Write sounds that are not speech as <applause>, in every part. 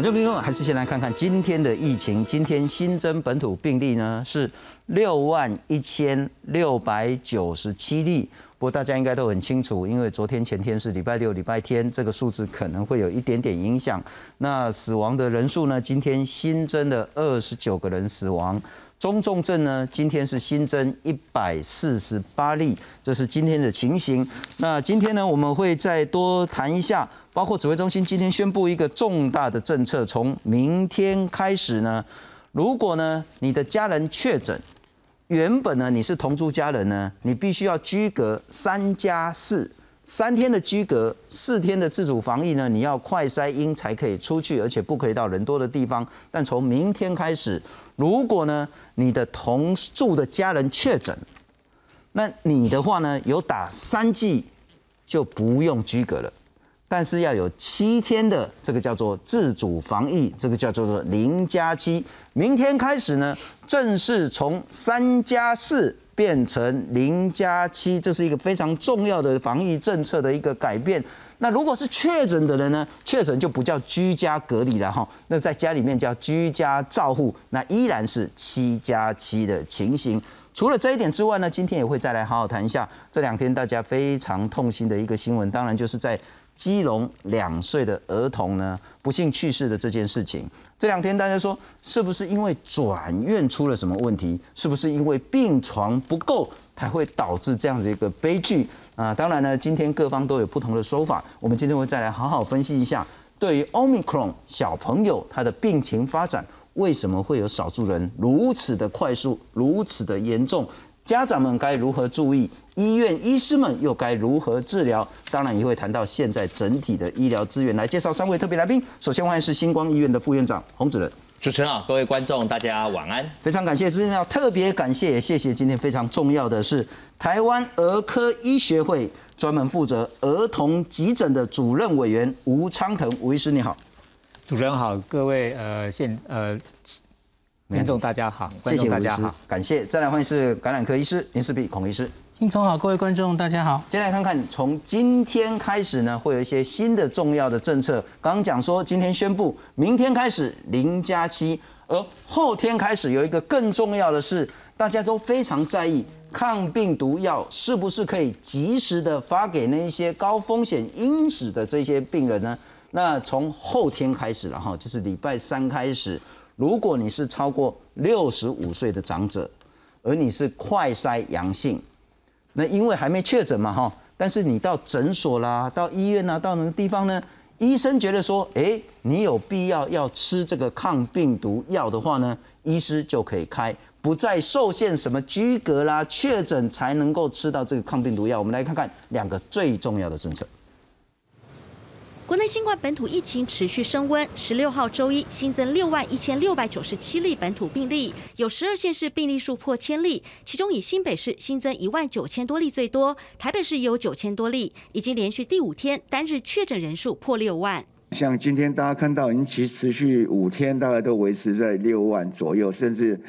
我这边还是先来看看今天的疫情。今天新增本土病例呢是六万一千六百九十七例。不过大家应该都很清楚，因为昨天前天是礼拜六、礼拜天，这个数字可能会有一点点影响。那死亡的人数呢？今天新增的二十九个人死亡。中重症呢？今天是新增一百四十八例，这是今天的情形。那今天呢，我们会再多谈一下，包括指挥中心今天宣布一个重大的政策，从明天开始呢，如果呢你的家人确诊，原本呢你是同住家人呢，你必须要居隔三加四。三天的居隔，四天的自主防疫呢？你要快筛阴才可以出去，而且不可以到人多的地方。但从明天开始，如果呢你的同住的家人确诊，那你的话呢有打三剂就不用居隔了，但是要有七天的这个叫做自主防疫，这个叫做做零加七。明天开始呢，正式从三加四。变成零加七，这是一个非常重要的防疫政策的一个改变。那如果是确诊的人呢？确诊就不叫居家隔离了哈，那在家里面叫居家照护，那依然是七加七的情形。除了这一点之外呢，今天也会再来好好谈一下这两天大家非常痛心的一个新闻，当然就是在。基隆两岁的儿童呢，不幸去世的这件事情，这两天大家说是不是因为转院出了什么问题？是不是因为病床不够才会导致这样子一个悲剧啊？当然呢，今天各方都有不同的说法，我们今天会再来好好分析一下，对于 Omicron 小朋友他的病情发展，为什么会有少数人如此的快速、如此的严重？家长们该如何注意？医院医师们又该如何治疗？当然也会谈到现在整体的医疗资源。来介绍三位特别来宾。首先欢迎是星光医院的副院长洪子仁。主持人好，各位观众大家晚安。非常感谢，今天要特别感谢，也谢谢今天非常重要的是台湾儿科医学会专门负责儿童急诊的主任委员吴昌腾吴医师，你好。主持人好，各位呃现呃。观众大家好，观众大家好，感谢。再来欢迎是感染科医师林世碧孔医师，听从好，各位观众大家好。先来看看，从今天开始呢，会有一些新的重要的政策。刚刚讲说，今天宣布，明天开始零加七，而后天开始有一个更重要的是，大家都非常在意抗病毒药是不是可以及时的发给那一些高风险因子的这些病人呢？那从后天开始了哈，就是礼拜三开始。如果你是超过六十五岁的长者，而你是快筛阳性，那因为还没确诊嘛哈，但是你到诊所啦、到医院啦、到那个地方呢，医生觉得说，哎，你有必要要吃这个抗病毒药的话呢，医师就可以开，不再受限什么居格啦、确诊才能够吃到这个抗病毒药。我们来看看两个最重要的政策。国内新冠本土疫情持续升温，十六号周一新增六万一千六百九十七例本土病例，有十二县市病例数破千例，其中以新北市新增一万九千多例最多，台北市有九千多例，已经连续第五天单日确诊人数破六万。像今天大家看到，已经其持续五天，大概都维持在六万左右，甚至。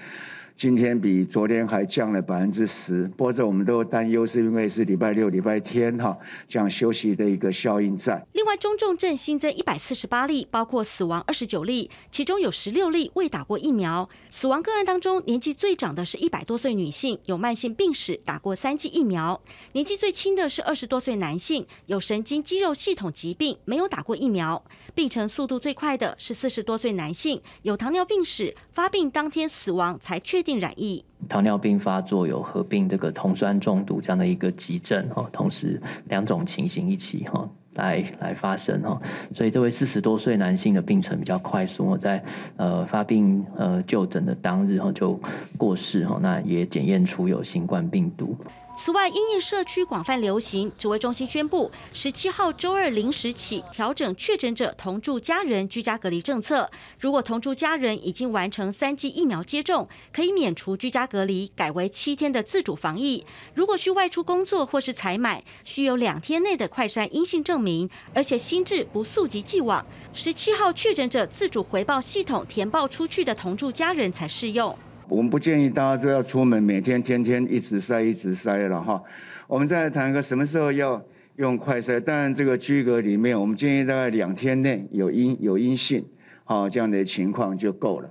今天比昨天还降了百分之十，不过这我们都担忧，是因为是礼拜六、礼拜天哈这样休息的一个效应在。另外，中重症新增一百四十八例，包括死亡二十九例，其中有十六例未打过疫苗。死亡个案当中，年纪最长的是一百多岁女性，有慢性病史，打过三剂疫苗；年纪最轻的是二十多岁男性，有神经肌肉系统疾病，没有打过疫苗。病程速度最快的是四十多岁男性，有糖尿病史，发病当天死亡才确定。染疫，糖尿病发作有合并这个酮酸中毒这样的一个急症哈，同时两种情形一起哈来来发生哈，所以这位四十多岁男性的病程比较快速，我在呃发病呃就诊的当日哈就过世哈，那也检验出有新冠病毒。此外，因应社区广泛流行，指挥中心宣布，十七号周二零时起调整确诊者同住家人居家隔离政策。如果同住家人已经完成三剂疫苗接种，可以免除居家隔离，改为七天的自主防疫。如果需外出工作或是采买，需有两天内的快筛阴性证明，而且心智不溯及既往。十七号确诊者自主回报系统填报出去的同住家人才适用。我们不建议大家说要出门，每天天天一直塞一直塞了哈。我们再来谈一个什么时候要用快筛。当然，这个居隔里面，我们建议大概两天内有阴有阴性。好这样的情况就够了。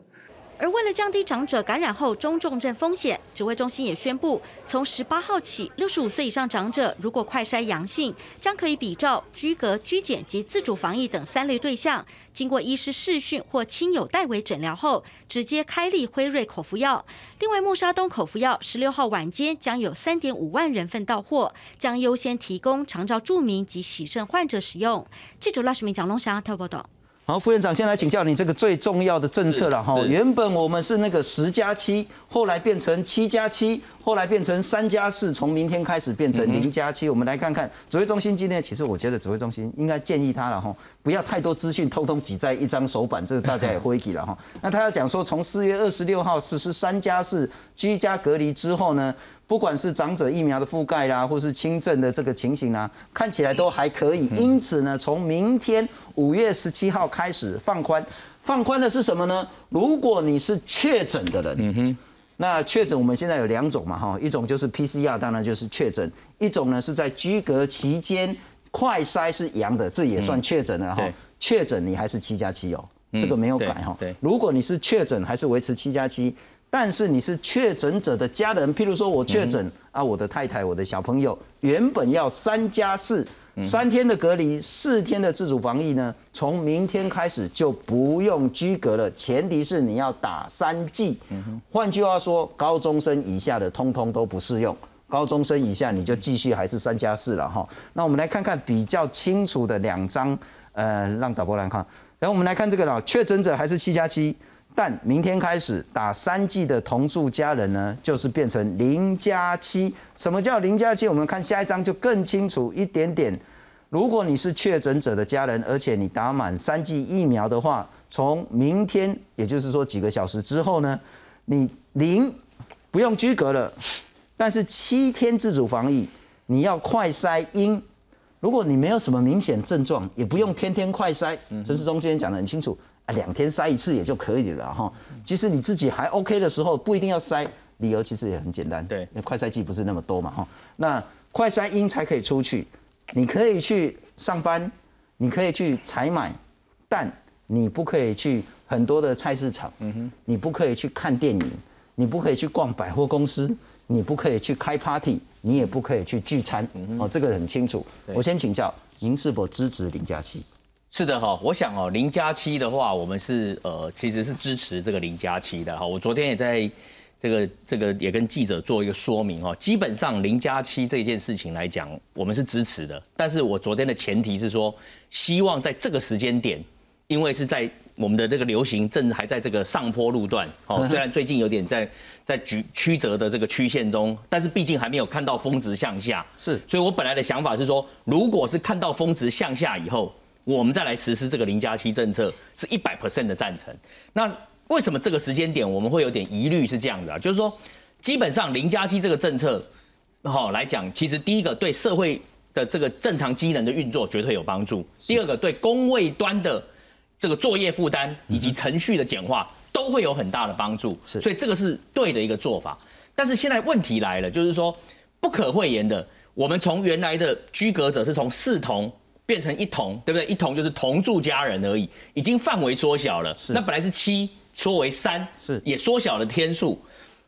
而为了降低长者感染后中重症风险，指挥中心也宣布，从十八号起，六十五岁以上长者如果快筛阳性，将可以比照居隔、居检及自主防疫等三类对象，经过医师视讯或亲友代为诊疗后，直接开立辉瑞口服药。另外，莫沙东口服药十六号晚间将有三点五万人份到货，将优先提供长照住民及喜肾患者使用。记者赖世明、蒋龙祥特报道。好，副院长，先来请教你这个最重要的政策了哈。原本我们是那个十加七，后来变成七加七，后来变成三加四，从明天开始变成零加七。我们来看看指挥中心今天，其实我觉得指挥中心应该建议他了哈，不要太多资讯通通挤在一张手板，这个大家也会记了哈。<laughs> 那他要讲说，从四月二十六号实施三加四居家隔离之后呢？不管是长者疫苗的覆盖啦，或是轻症的这个情形啊，看起来都还可以。因此呢，从明天五月十七号开始放宽，放宽的是什么呢？如果你是确诊的人，嗯哼，那确诊我们现在有两种嘛，哈，一种就是 PCR，当然就是确诊；一种呢是在居隔期间快筛是阳的，这也算确诊了哈。确诊你还是七加七哦，这个没有改哈。对，如果你是确诊，还是维持七加七。但是你是确诊者的家人，譬如说我确诊啊，我的太太、我的小朋友原本要三加四，三天的隔离，四天的自主防疫呢，从明天开始就不用居隔了，前提是你要打三剂。换句话说，高中生以下的通通都不适用，高中生以下你就继续还是三加四了哈。那我们来看看比较清楚的两张，呃，让导播来看。然后我们来看这个了，确诊者还是七加七。但明天开始打三剂的同住家人呢，就是变成零加七。什么叫零加七？我们看下一章就更清楚一点点。如果你是确诊者的家人，而且你打满三剂疫苗的话，从明天，也就是说几个小时之后呢，你零不用居隔了，但是七天自主防疫，你要快筛阴。如果你没有什么明显症状，也不用天天快筛。这是中间讲的很清楚。两天筛一次也就可以了哈。其实你自己还 OK 的时候，不一定要筛。理由其实也很简单，对，那快筛剂不是那么多嘛哈。那快筛阴才可以出去，你可以去上班，你可以去采买，但你不可以去很多的菜市场，嗯哼，你不可以去看电影，你不可以去逛百货公司，你不可以去开 party，你也不可以去聚餐。哦，这个很清楚。我先请教您是否支持零假期？是的哈，我想哦，零加七的话，我们是呃，其实是支持这个零加七的哈。我昨天也在这个这个也跟记者做一个说明哈。基本上零加七这件事情来讲，我们是支持的。但是我昨天的前提是说，希望在这个时间点，因为是在我们的这个流行正还在这个上坡路段哦，虽然最近有点在在曲曲折的这个曲线中，但是毕竟还没有看到峰值向下。是，所以我本来的想法是说，如果是看到峰值向下以后。我们再来实施这个零加七政策，是一百 percent 的赞成。那为什么这个时间点我们会有点疑虑？是这样的啊，就是说，基本上零加七这个政策，好来讲，其实第一个对社会的这个正常机能的运作绝对有帮助；第二个对工位端的这个作业负担以及程序的简化都会有很大的帮助。是，所以这个是对的一个做法。但是现在问题来了，就是说不可讳言的，我们从原来的居格者是从视同。变成一同，对不对？一同就是同住家人而已，已经范围缩小了。那本来是七，缩为三，是也缩小了天数。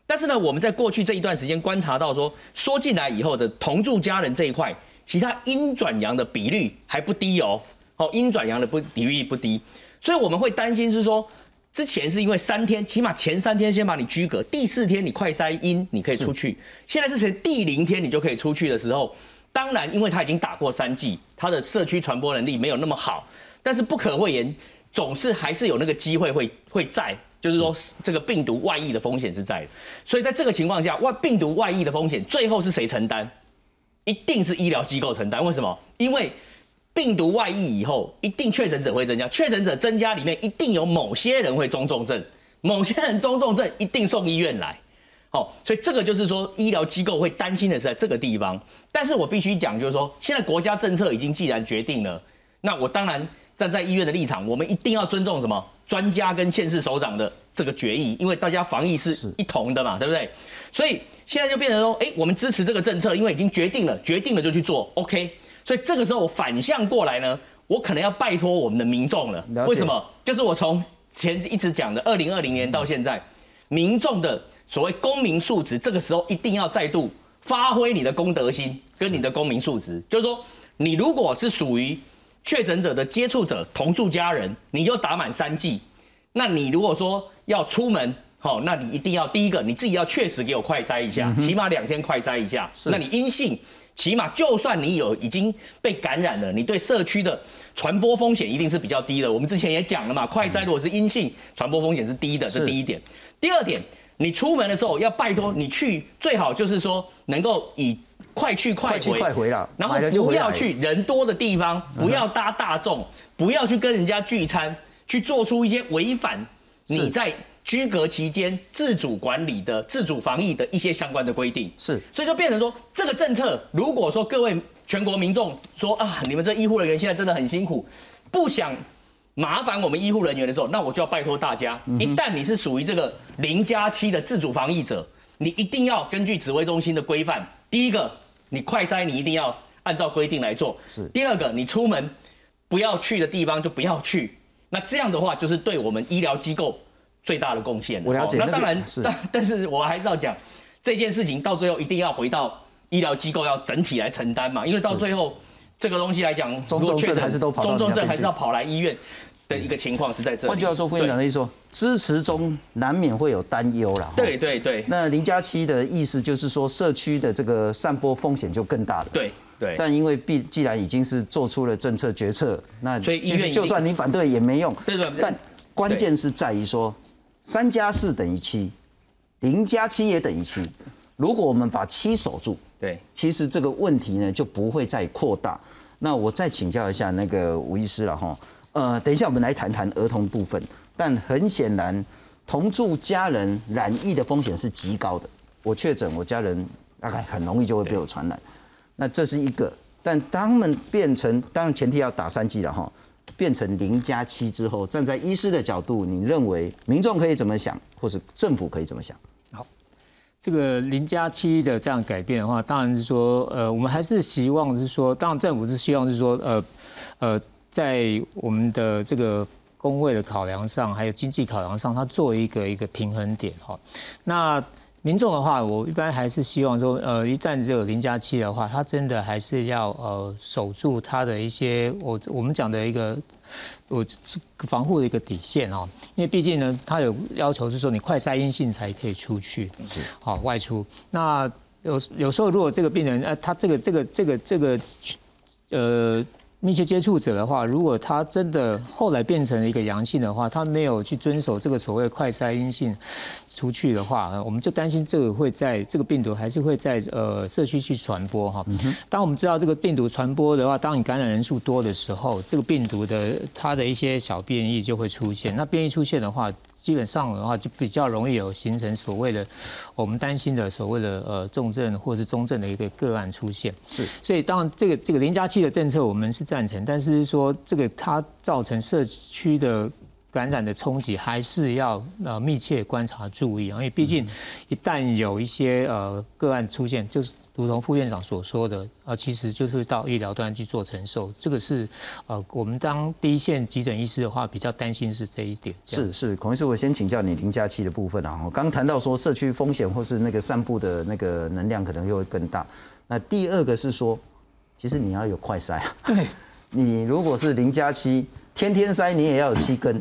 但是呢，我们在过去这一段时间观察到，说缩进来以后的同住家人这一块，其他阴转阳的比率还不低哦。哦，阴转阳的不比率不低，所以我们会担心是说，之前是因为三天，起码前三天先把你居隔，第四天你快筛阴，你可以出去。现在是从第零天你就可以出去的时候。当然，因为他已经打过三剂，他的社区传播能力没有那么好，但是不可讳言，总是还是有那个机会会会在，就是说这个病毒外溢的风险是在的。所以在这个情况下，外病毒外溢的风险最后是谁承担？一定是医疗机构承担。为什么？因为病毒外溢以后，一定确诊者会增加，确诊者增加里面一定有某些人会中重症，某些人中重症一定送医院来。好，所以这个就是说，医疗机构会担心的是在这个地方。但是我必须讲，就是说，现在国家政策已经既然决定了，那我当然站在医院的立场，我们一定要尊重什么专家跟县市首长的这个决议，因为大家防疫是一同的嘛，对不对？所以现在就变成说，哎，我们支持这个政策，因为已经决定了，决定了就去做，OK。所以这个时候我反向过来呢，我可能要拜托我们的民众了。为什么？就是我从前一直讲的，二零二零年到现在，民众的所谓公民素质，这个时候一定要再度发挥你的公德心跟你的公民素质，就是说，你如果是属于确诊者的接触者、同住家人，你就打满三剂。那你如果说要出门，好，那你一定要第一个你自己要确实给我快筛一下，起码两天快筛一下。那你阴性，起码就算你有已经被感染了，你对社区的传播风险一定是比较低的。我们之前也讲了嘛，快筛如果是阴性，传播风险是低的，这第一点。第二点，你出门的时候要拜托你去，最好就是说能够以快去快回，快回了，然后不要去人多的地方，不要搭大众，不要去跟人家聚餐。去做出一些违反你在居隔期间自主管理的自主防疫的一些相关的规定，是，所以就变成说，这个政策如果说各位全国民众说啊，你们这医护人员现在真的很辛苦，不想麻烦我们医护人员的时候，那我就要拜托大家，一旦你是属于这个零加七的自主防疫者，你一定要根据指挥中心的规范，第一个，你快筛你一定要按照规定来做，是，第二个，你出门不要去的地方就不要去。那这样的话，就是对我们医疗机构最大的贡献。我了解。那当然，但 <laughs> 但是我还是要讲，这件事情到最后一定要回到医疗机构要整体来承担嘛，因为到最后这个东西来讲，中重症还是都跑中重症还是要跑来医院的一个情况是在这里。换句话说，副院长的意思说，支持中难免会有担忧了。对对对。那零加七的意思就是说，社区的这个散播风险就更大了。对。对，但因为必既然已经是做出了政策决策，那所以医院就算你反对也没用。对对。但关键是在于说，三加四等于七，零加七也等于七。如果我们把七守住，对，其实这个问题呢就不会再扩大。那我再请教一下那个吴医师了哈。呃，等一下我们来谈谈儿童部分。但很显然，同住家人染疫的风险是极高的。我确诊，我家人大概很容易就会被我传染。那这是一个，但当们变成，当然前提要打三剂了哈，变成零加七之后，站在医师的角度，你认为民众可以怎么想，或是政府可以怎么想？这个零加七的这样改变的话，当然是说，呃，我们还是希望是说，当然政府是希望是说，呃，呃，在我们的这个工会的考量上，还有经济考量上，它做一个一个平衡点哈，那。民众的话，我一般还是希望说，呃，一旦只有零加七的话，他真的还是要呃守住他的一些我我们讲的一个我防护的一个底线哦，因为毕竟呢，他有要求是说你快筛阴性才可以出去，好外出。那有有时候如果这个病人呃，他这个这个这个这个呃。密切接触者的话，如果他真的后来变成了一个阳性的话，他没有去遵守这个所谓快筛阴性出去的话，我们就担心这个会在这个病毒还是会在呃社区去传播哈。当我们知道这个病毒传播的话，当你感染人数多的时候，这个病毒的它的一些小变异就会出现。那变异出现的话，基本上的话，就比较容易有形成所谓的我们担心的所谓的呃重症或是中症的一个个案出现。是，所以当然这个这个零加七的政策我们是赞成，但是说这个它造成社区的感染的冲击，还是要呃密切观察注意，因为毕竟一旦有一些呃个案出现，就是。如同副院长所说的，呃，其实就是到医疗端去做承受，这个是，呃，我们当第一线急诊医师的话，比较担心是这一点。是是，孔医师，我先请教你零加七的部分啊。我刚谈到说社区风险或是那个散布的那个能量可能又会更大。那第二个是说，其实你要有快筛啊。对，<laughs> 你如果是零加七，天天筛，你也要有七根。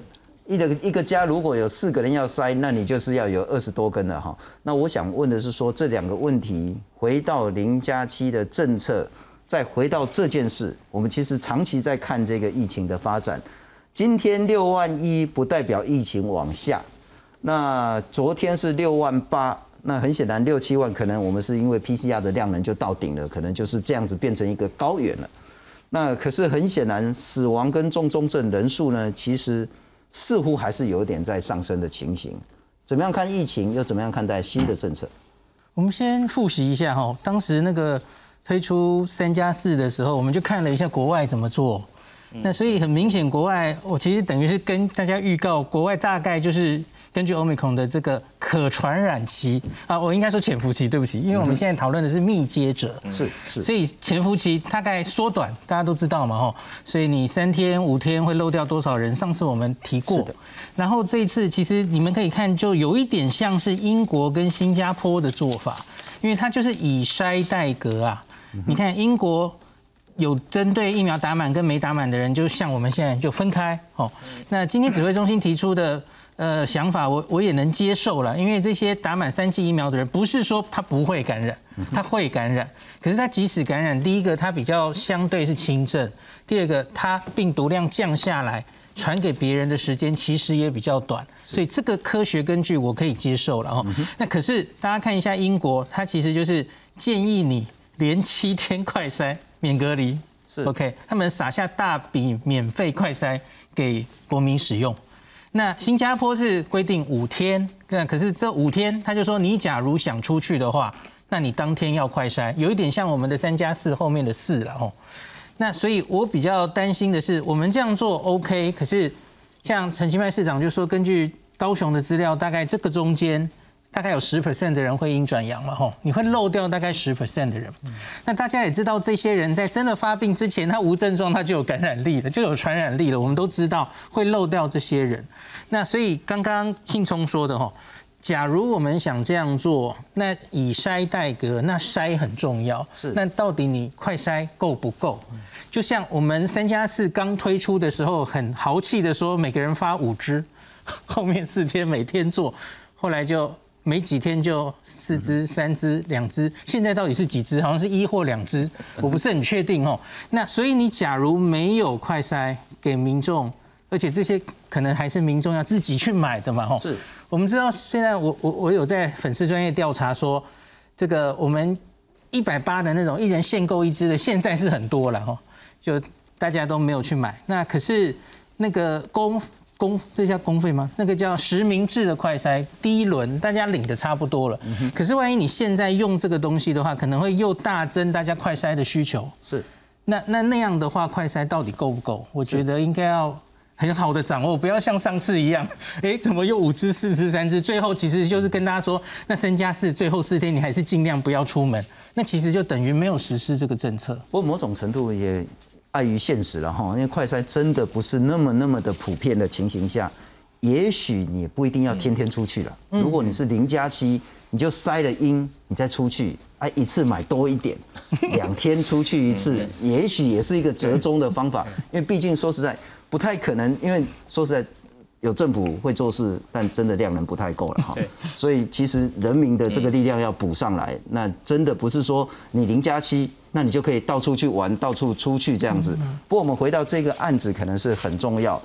一个一个家如果有四个人要筛，那你就是要有二十多根了哈。那我想问的是说这两个问题，回到零加七的政策，再回到这件事，我们其实长期在看这个疫情的发展。今天六万一不代表疫情往下，那昨天是六万八，那很显然六七万可能我们是因为 PCR 的量能就到顶了，可能就是这样子变成一个高原了。那可是很显然死亡跟重症人数呢，其实。似乎还是有点在上升的情形，怎么样看疫情，又怎么样看待新的政策？我们先复习一下哈，当时那个推出三加四的时候，我们就看了一下国外怎么做。那所以很明显，国外我其实等于是跟大家预告，国外大概就是根据 Omicron 的这个可传染期啊，我应该说潜伏期，对不起，因为我们现在讨论的是密接者，是是，所以潜伏期大概缩短，大家都知道嘛吼，所以你三天五天会漏掉多少人？上次我们提过，然后这一次其实你们可以看，就有一点像是英国跟新加坡的做法，因为它就是以筛代隔啊，你看英国。有针对疫苗打满跟没打满的人，就像我们现在就分开哦。那今天指挥中心提出的呃想法，我我也能接受了，因为这些打满三剂疫苗的人，不是说他不会感染，他会感染，可是他即使感染，第一个他比较相对是轻症，第二个他病毒量降下来，传给别人的时间其实也比较短，所以这个科学根据我可以接受了哦。那可是大家看一下英国，它其实就是建议你连七天快筛。免隔离是 OK，他们撒下大笔免费快筛给国民使用。那新加坡是规定五天，那可是这五天他就说，你假如想出去的话，那你当天要快筛，有一点像我们的三加四后面的四了哦。那所以我比较担心的是，我们这样做 OK，可是像陈其迈市长就说，根据高雄的资料，大概这个中间。大概有十 percent 的人会阴转阳嘛，吼，你会漏掉大概十 percent 的人。那大家也知道，这些人在真的发病之前，他无症状，他就有感染力了，就有传染力了。我们都知道会漏掉这些人。那所以刚刚信聪说的，吼，假如我们想这样做，那以筛代隔，那筛很重要。是。那到底你快筛够不够？就像我们三加四刚推出的时候，很豪气的说每个人发五支，后面四天每天做，后来就。没几天就四只、三只、两只，现在到底是几只？好像是一或两只，我不是很确定哦。那所以你假如没有快筛给民众，而且这些可能还是民众要自己去买的嘛？吼，是我们知道，现在我我我有在粉丝专业调查说，这个我们一百八的那种一人限购一只的，现在是很多了哈，就大家都没有去买。那可是那个公。公这叫公费吗？那个叫实名制的快筛，第一轮大家领的差不多了。可是万一你现在用这个东西的话，可能会又大增大家快筛的需求。是，那那那样的话，快筛到底够不够？我觉得应该要很好的掌握，不要像上次一样，<laughs> 哎，怎么又五支、四支、三支？最后其实就是跟大家说，那三加四，最后四天你还是尽量不要出门。那其实就等于没有实施这个政策。不过某种程度也。碍于现实了哈，因为快筛真的不是那么那么的普遍的情形下，也许你不一定要天天出去了。如果你是零加七，你就塞了阴，你再出去，哎，一次买多一点，两天出去一次，也许也是一个折中的方法。因为毕竟说实在不太可能，因为说实在。有政府会做事，但真的量能不太够了哈。所以其实人民的这个力量要补上来，那真的不是说你零加七，那你就可以到处去玩，到处出去这样子。不过我们回到这个案子，可能是很重要。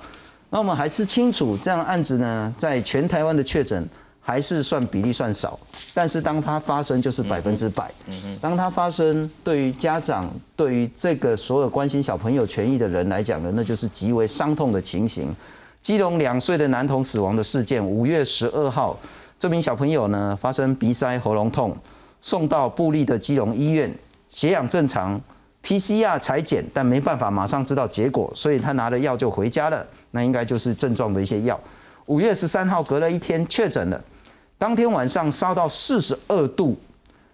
那我们还是清楚，这样案子呢，在全台湾的确诊还是算比例算少，但是当它发生就是百分之百。当它发生，对于家长，对于这个所有关心小朋友权益的人来讲呢，那就是极为伤痛的情形。基隆两岁的男童死亡的事件，五月十二号，这名小朋友呢发生鼻塞、喉咙痛，送到布利的基隆医院，血氧正常，PCR 裁剪，但没办法马上知道结果，所以他拿了药就回家了。那应该就是症状的一些药。五月十三号隔了一天确诊了，当天晚上烧到四十二度，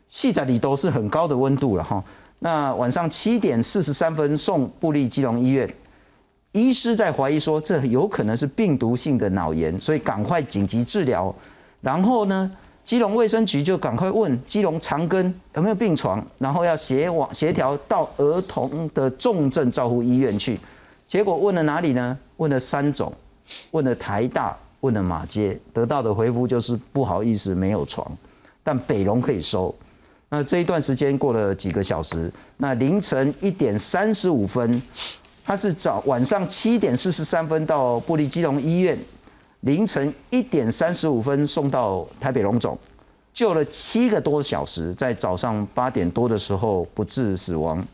细仔里都是很高的温度了哈。那晚上七点四十三分送布利基隆医院。医师在怀疑说，这有可能是病毒性的脑炎，所以赶快紧急治疗。然后呢，基隆卫生局就赶快问基隆长庚有没有病床，然后要协往协调到儿童的重症照护医院去。结果问了哪里呢？问了三种，问了台大，问了马街，得到的回复就是不好意思，没有床，但北龙可以收。那这一段时间过了几个小时，那凌晨一点三十五分。他是早晚上七点四十三分到布利基隆医院，凌晨一点三十五分送到台北龙总，救了七个多小时，在早上八点多的时候不治死亡，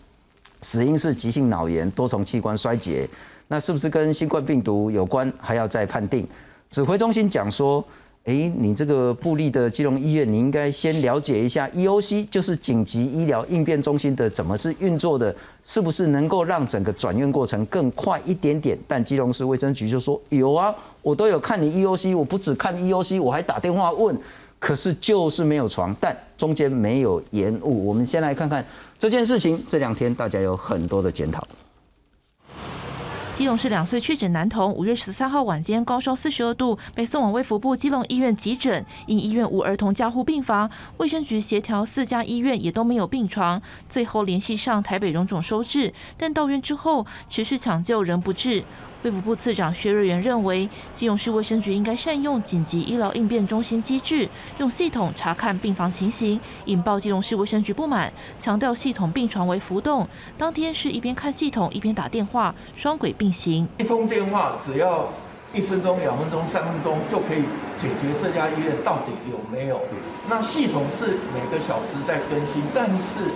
死因是急性脑炎多重器官衰竭，那是不是跟新冠病毒有关？还要再判定。指挥中心讲说，哎，你这个布利的基隆医院，你应该先了解一下 EOC，就是紧急医疗应变中心的怎么是运作的，是不是能够让整个转院过程更快一点点？但基隆市卫生局就说有啊，我都有看你 EOC，我不只看 EOC，我还打电话问，可是就是没有床，但中间没有延误。我们先来看看这件事情，这两天大家有很多的检讨。基隆市两岁确诊男童，五月十三号晚间高烧四十二度，被送往卫福部基隆医院急诊，因医院无儿童加护病房，卫生局协调四家医院也都没有病床，最后联系上台北荣总收治，但到院之后持续抢救仍不治。卫福部次长薛瑞元认为，基隆市卫生局应该善用紧急医疗应变中心机制，用系统查看病房情形，引爆基隆市卫生局不满，强调系统病床为浮动。当天是一边看系统一边打电话，双轨并行。一通电话只要一分钟、两分钟、三分钟就可以解决这家医院到底有没有。那系统是每个小时在更新，但是。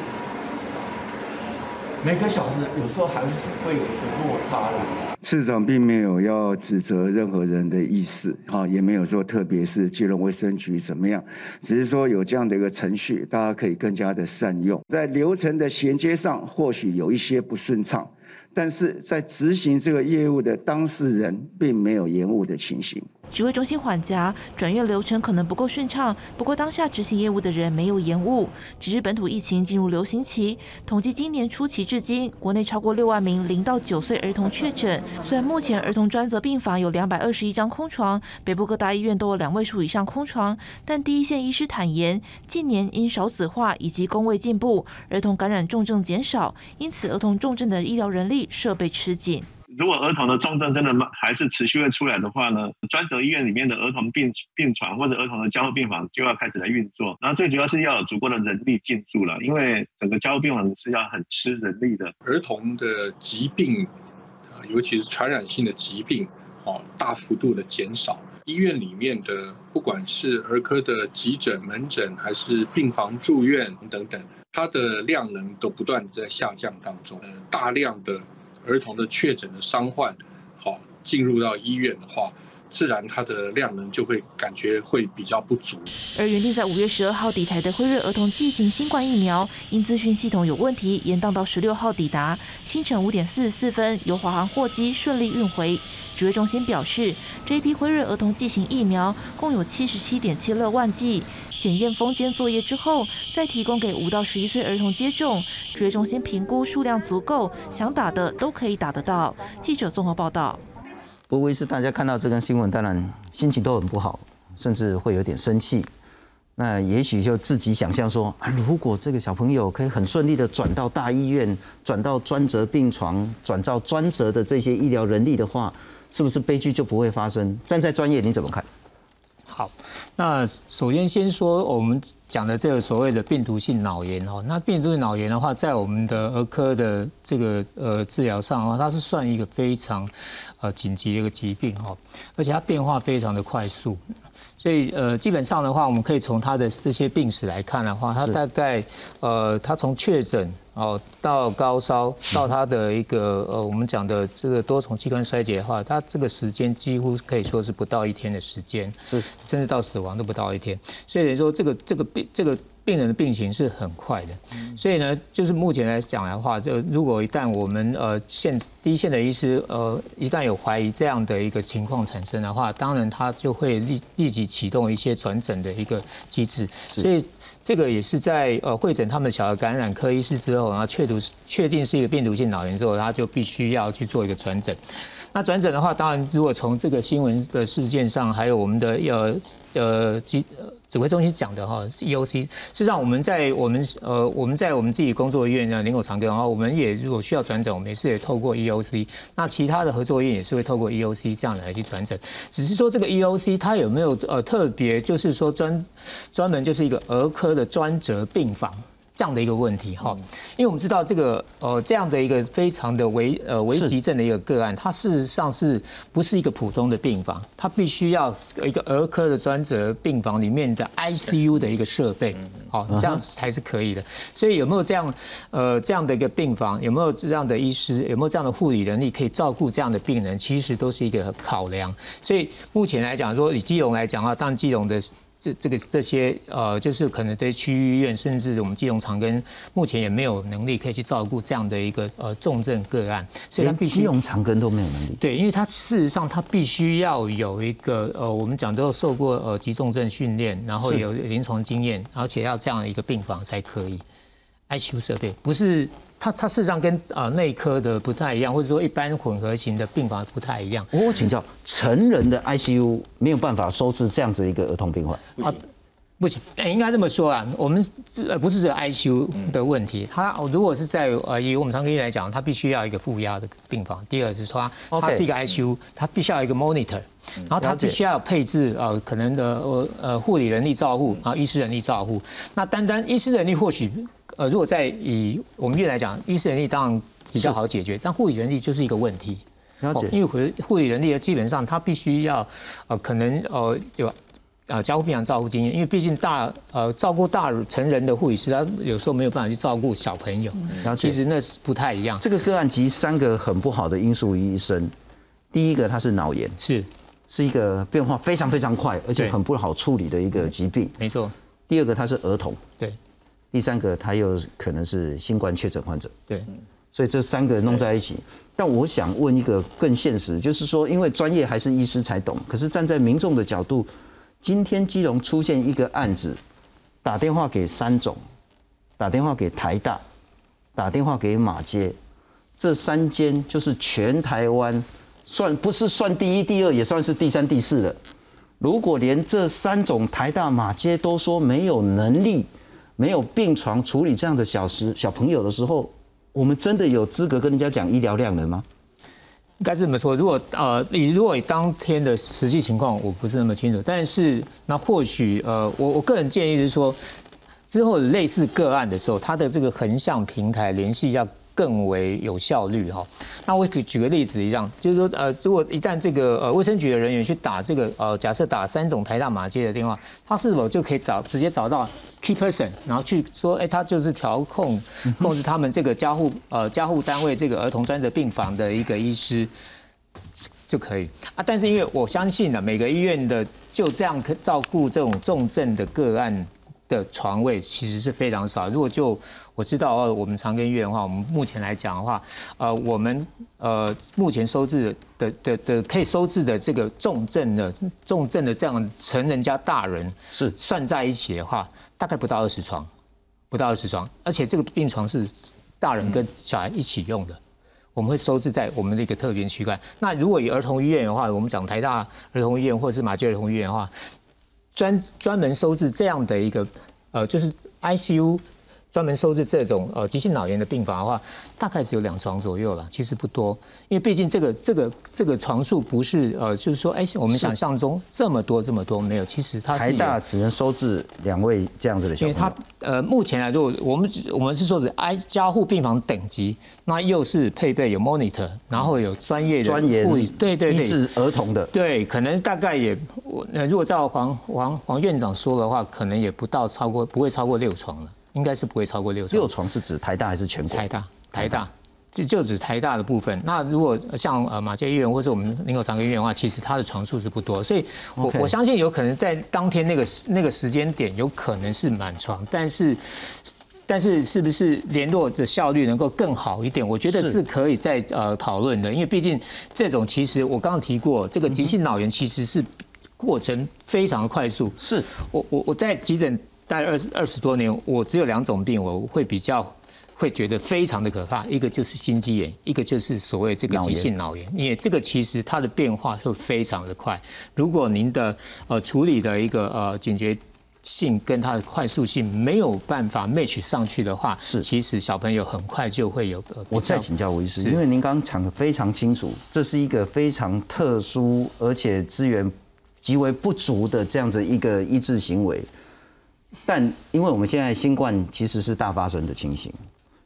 每个小时有时候还是会有一个落差的。市长并没有要指责任何人的意思，哈，也没有说特别是基隆卫生局怎么样，只是说有这样的一个程序，大家可以更加的善用。在流程的衔接上，或许有一些不顺畅，但是在执行这个业务的当事人，并没有延误的情形。指挥中心缓夹转院流程可能不够顺畅，不过当下执行业务的人没有延误。只是本土疫情进入流行期，统计今年初期至今，国内超过六万名零到九岁儿童确诊。虽然目前儿童专责病房有两百二十一张空床，北部各大医院都有两位数以上空床，但第一线医师坦言，近年因少子化以及工位进步，儿童感染重症减少，因此儿童重症的医疗人力设备吃紧。如果儿童的重症真的慢还是持续会出来的话呢，专责医院里面的儿童病病床或者儿童的加护病房就要开始来运作，然后最主要是要有足够的人力进驻了，因为整个加护病房是要很吃人力的。儿童的疾病，尤其是传染性的疾病，哦，大幅度的减少，医院里面的不管是儿科的急诊、门诊还是病房住院等等，它的量能都不断在下降当中，大量的。儿童的确诊的伤患，好进入到医院的话，自然它的量能就会感觉会比较不足。而原定在五月十二号抵台的辉瑞儿童剂型新冠疫苗，因资讯系统有问题，延宕到十六号抵达。清晨五点四十四分，由华航货机顺利运回。指挥中心表示，这一批辉瑞儿童剂型疫苗共有七十七点七六万剂。检验封间作业之后，再提供给五到十一岁儿童接种。指挥中心评估数量足够，想打的都可以打得到。记者综合报道。不过，是大家看到这个新闻，当然心情都很不好，甚至会有点生气。那也许就自己想象说，如果这个小朋友可以很顺利的转到大医院，转到专责病床，转到专责的这些医疗人力的话，是不是悲剧就不会发生？站在专业，你怎么看？好，那首先先说我们讲的这个所谓的病毒性脑炎哦，那病毒性脑炎的话，在我们的儿科的这个呃治疗上啊，它是算一个非常呃紧急的一个疾病哦，而且它变化非常的快速。所以呃，基本上的话，我们可以从他的这些病史来看的话，他大概呃，他从确诊哦到高烧到他的一个呃，我们讲的这个多重器官衰竭的话，他这个时间几乎可以说是不到一天的时间，是甚至到死亡都不到一天。所以说这个这个病这个。病人的病情是很快的，所以呢，就是目前来讲的话，就如果一旦我们呃现第一线的医师呃一旦有怀疑这样的一个情况产生的话，当然他就会立立即启动一些转诊的一个机制。所以这个也是在呃会诊他们小儿感染科医师之后，然后确读确定是一个病毒性脑炎之后，他就必须要去做一个转诊。那转诊的话，当然如果从这个新闻的事件上，还有我们的要呃机。指挥中心讲的哈，EOC，事实上我们在我们呃我们在我们自己工作医院呢，林口长庚，然后我们也如果需要转诊，我们也是也透过 EOC，那其他的合作医院也是会透过 EOC 这样来去转诊，只是说这个 EOC 它有没有呃特别就是说专专门就是一个儿科的专责病房。这样的一个问题哈，因为我们知道这个呃这样的一个非常的危呃危急症的一个个案，它事实上是不是一个普通的病房？它必须要一个儿科的专责病房里面的 ICU 的一个设备，好这样子才是可以的。所以有没有这样呃这样的一个病房？有没有这样的医师？有没有这样的护理能力可以照顾这样的病人？其实都是一个考量。所以目前来讲，说以基隆来讲的话，当基隆的。这这个这些呃，就是可能对区域医院，甚至我们基隆长庚目前也没有能力可以去照顾这样的一个呃重症个案，所以他必须基隆长庚都没有能力。对，因为他事实上他必须要有一个呃，我们讲都受过呃急重症训练，然后有临床经验，而且要这样的一个病房才可以。ICU 设备不是它，它事实上跟啊内科的不太一样，或者说一般混合型的病房不太一样。我请教，成人的 ICU 没有办法收治这样子一个儿童病患啊？不行，应该这么说啊，我们呃不是这 ICU 的问题，它如果是在呃以我们常规来讲，它必须要一个负压的病房。第二是说它是一个 ICU，它必须要一个 monitor，然后它必须要配置呃可能的呃呃护理人力照护，然后医师人力照护。那单单医师人力或许。呃，如果在以我们院来讲，医师人力当然比较好解决，但护理人力就是一个问题。了解，因为护护理人力基本上他必须要呃，可能呃就呃加护病房照顾经验，因为毕竟大呃照顾大成人的护理师，他有时候没有办法去照顾小朋友。然后，其实那不太一样。这个个案集三个很不好的因素于一身，第一个他是脑炎，是是一个变化非常非常快，而且很不好处理的一个疾病。没错。第二个他是儿童。对。第三个，他又可能是新冠确诊患者，对，所以这三个弄在一起。但我想问一个更现实，就是说，因为专业还是医师才懂，可是站在民众的角度，今天基隆出现一个案子，打电话给三总，打电话给台大，打电话给马街，这三间就是全台湾算不是算第一、第二，也算是第三、第四了。如果连这三种台大、马街都说没有能力，没有病床处理这样的小时小朋友的时候，我们真的有资格跟人家讲医疗量能吗？应该这么说。如果呃，你如果当天的实际情况我不是那么清楚，但是那或许呃，我我个人建议是说，之后类似个案的时候，它的这个横向平台联系一下。更为有效率哈，那我举举个例子一样，就是说呃，如果一旦这个呃卫生局的人员去打这个呃，假设打三种台大马街的电话，他是否就可以找直接找到 key person，然后去说，哎，他就是调控控制他们这个加护呃加护单位这个儿童专责病房的一个医师就可以啊？但是因为我相信呢，每个医院的就这样照顾这种重症的个案。的床位其实是非常少。如果就我知道，我们长庚医院的话，我们目前来讲的话，呃，我们呃目前收治的的的可以收治的这个重症的重症的这样成人加大人是算在一起的话，大概不到二十床，不到二十床，而且这个病床是大人跟小孩一起用的，我们会收治在我们的一个特别区块。那如果以儿童医院的话，我们讲台大儿童医院或者是马偕儿童医院的话。专专门收治这样的一个，呃，就是 ICU。专门收治这种呃急性脑炎的病房的话，大概只有两床左右了，其实不多。因为毕竟这个这个这个床数不是呃，就是说，哎，我们想象中这么多这么多没有，其实它台大只能收治两位这样子的。因为它呃，目前来说，我们我们是说是哎加护病房等级，那又是配备有 monitor，然后有专业的专业护理，对对对，治儿童的。对，可能大概也我如果照黄黄黄院长说的话，可能也不到超过不会超过六床了。应该是不会超过六床。六床是指台大还是全国？台大，台大，就就指台大的部分。那如果像呃马街医院或是我们林口长庚医院的话，其实它的床数是不多，所以我我相信有可能在当天那个那个时间点有可能是满床，但是但是是不是联络的效率能够更好一点？我觉得是可以再呃讨论的，因为毕竟这种其实我刚刚提过，这个急性脑炎其实是过程非常的快速。是我我我在急诊。待二十二十多年，我只有两种病，我会比较会觉得非常的可怕。一个就是心肌炎，一个就是所谓这个急性脑炎。因为这个其实它的变化会非常的快。如果您的呃处理的一个呃警觉性跟它的快速性没有办法 match 上去的话，是其实小朋友很快就会有。我再请教吴医师，因为您刚刚讲的非常清楚，这是一个非常特殊而且资源极为不足的这样子一个医治行为。但因为我们现在新冠其实是大发生的情形，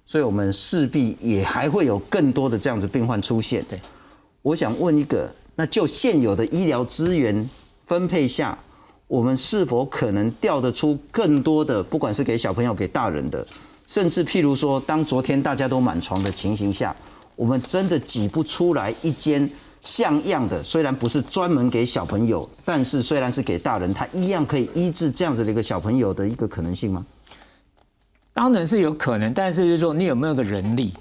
所以我们势必也还会有更多的这样子病患出现。对，我想问一个，那就现有的医疗资源分配下，我们是否可能调得出更多的，不管是给小朋友、给大人的，甚至譬如说，当昨天大家都满床的情形下，我们真的挤不出来一间像样的，虽然不是专门给小朋友，但是虽然是给大人，他一样可以医治这样子的一个小朋友的一个可能性吗？当然是有可能，但是就是说你有没有个人力，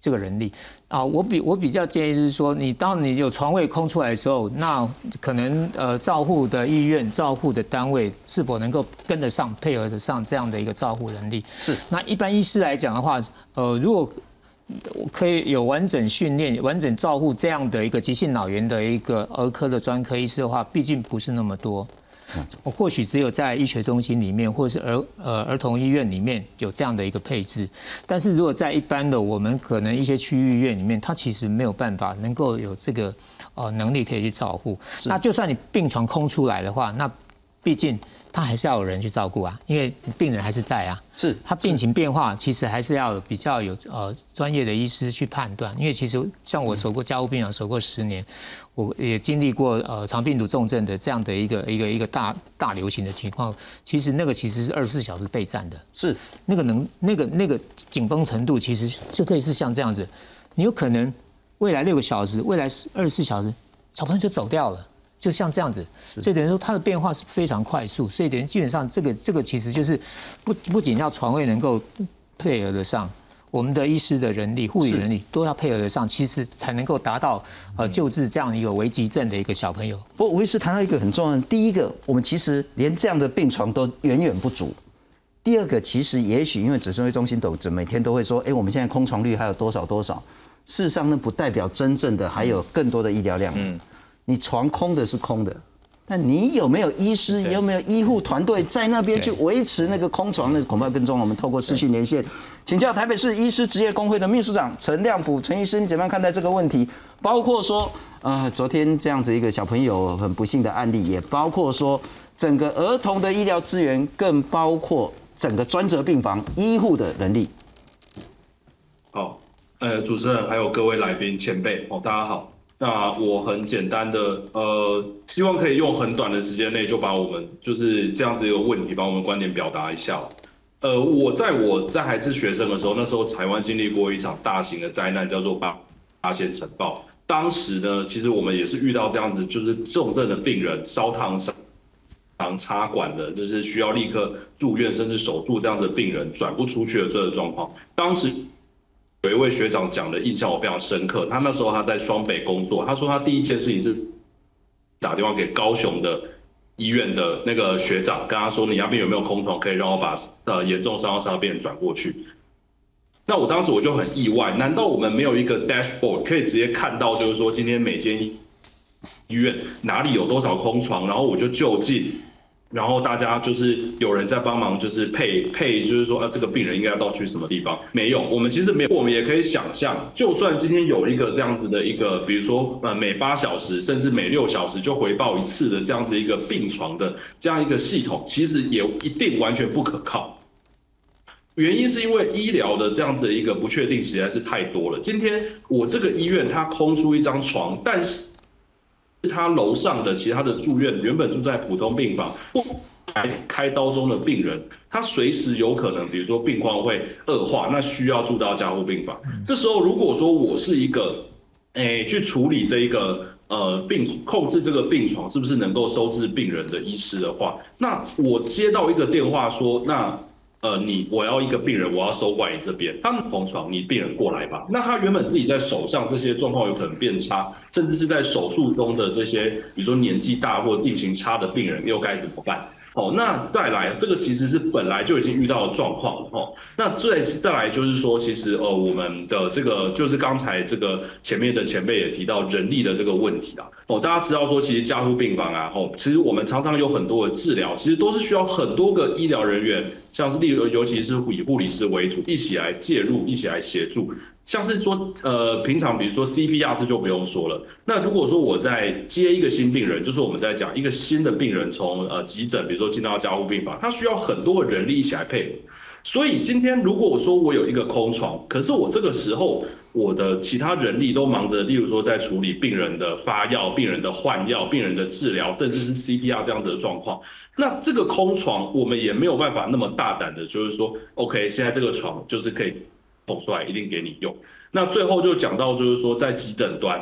这个人力啊，我比我比较建议是说，你当你有床位空出来的时候，那可能呃照护的医院、照护的单位是否能够跟得上、配合得上这样的一个照护能力？是。那一般医师来讲的话，呃，如果可以有完整训练、完整照护这样的一个急性脑炎的一个儿科的专科医师的话，毕竟不是那么多。我或许只有在医学中心里面，或者是儿呃儿童医院里面有这样的一个配置。但是如果在一般的我们可能一些区域医院里面，它其实没有办法能够有这个呃能力可以去照护。那就算你病床空出来的话，那毕竟。他还是要有人去照顾啊，因为病人还是在啊。是，他病情变化，其实还是要比较有呃专业的医师去判断。因为其实像我守过家务病房，守过十年，我也经历过呃肠病毒重症的这样的一个一个一个大大流行的情况。其实那个其实是二十四小时备战的，是那个能那个那个紧绷程度，其实就可以是像这样子，你有可能未来六个小时，未来二十四小时，小朋友就走掉了。就像这样子，所以等于说它的变化是非常快速，所以等于基本上这个这个其实就是不不仅要床位能够配合得上，我们的医师的人力、护理人力都要配合得上，其实才能够达到呃救治这样一个危急症的一个小朋友。不过吴医师谈到一个很重要的，第一个，我们其实连这样的病床都远远不足；第二个，其实也许因为指生卫中心都每天都会说，哎，我们现在空床率还有多少多少，事实上呢，不代表真正的还有更多的医疗量。嗯。你床空的是空的，那你有没有医师，有没有医护团队在那边去维持那个空床？那恐怕更重要。我们透过视讯连线，请教台北市医师职业工会的秘书长陈亮甫陈医师，你怎么样看待这个问题？包括说，呃，昨天这样子一个小朋友很不幸的案例，也包括说整个儿童的医疗资源，更包括整个专责病房医护的能力。好，呃，主持人还有各位来宾前辈哦，大家好。那我很简单的，呃，希望可以用很短的时间内就把我们就是这样子一个问题，把我们观点表达一下。呃，我在我在还是学生的时候，那时候台湾经历过一场大型的灾难，叫做八八仙尘爆。当时呢，其实我们也是遇到这样子，就是重症的病人烧烫伤、肠插管的，就是需要立刻住院甚至手术这样的病人转不出去的这个状况。当时。有一位学长讲的印象我非常深刻，他那时候他在双北工作，他说他第一件事情是打电话给高雄的医院的那个学长，跟他说你那边有没有空床可以让我把呃严重伤到病人转过去。那我当时我就很意外，难道我们没有一个 dashboard 可以直接看到，就是说今天每间医院哪里有多少空床，然后我就就近。然后大家就是有人在帮忙，就是配配，就是说啊，这个病人应该要到去什么地方？没有，我们其实没有，我们也可以想象，就算今天有一个这样子的一个，比如说呃，每八小时甚至每六小时就回报一次的这样子一个病床的这样一个系统，其实也一定完全不可靠。原因是因为医疗的这样子的一个不确定实在是太多了。今天我这个医院它空出一张床，但是。是他楼上的其他的住院，原本住在普通病房不开开刀中的病人，他随时有可能，比如说病况会恶化，那需要住到加护病房。这时候如果说我是一个，诶，去处理这一个呃病控制这个病床是不是能够收治病人的医师的话，那我接到一个电话说，那。呃，你我要一个病人，我要收管你这边，他们同床，你病人过来吧。那他原本自己在手上这些状况有可能变差，甚至是在手术中的这些，比如说年纪大或病情差的病人，又该怎么办？哦，那再来，这个其实是本来就已经遇到的状况哦。那再再来就是说，其实呃，我们的这个就是刚才这个前面的前辈也提到人力的这个问题啊。哦，大家知道说，其实加护病房啊，哦，其实我们常常有很多的治疗，其实都是需要很多个医疗人员，像是例如尤其是以护理师为主，一起来介入，一起来协助。像是说，呃，平常比如说 CPR 这就不用说了。那如果说我在接一个新病人，就是我们在讲一个新的病人从呃急诊，比如说进到加护病房，他需要很多的人力一起来配合。所以今天如果我说我有一个空床，可是我这个时候我的其他人力都忙着，例如说在处理病人的发药、病人的换药、病人的治疗，甚至是 CPR 这样子的状况，那这个空床我们也没有办法那么大胆的，就是说，OK，现在这个床就是可以。捧出来一定给你用。那最后就讲到，就是说在急诊端，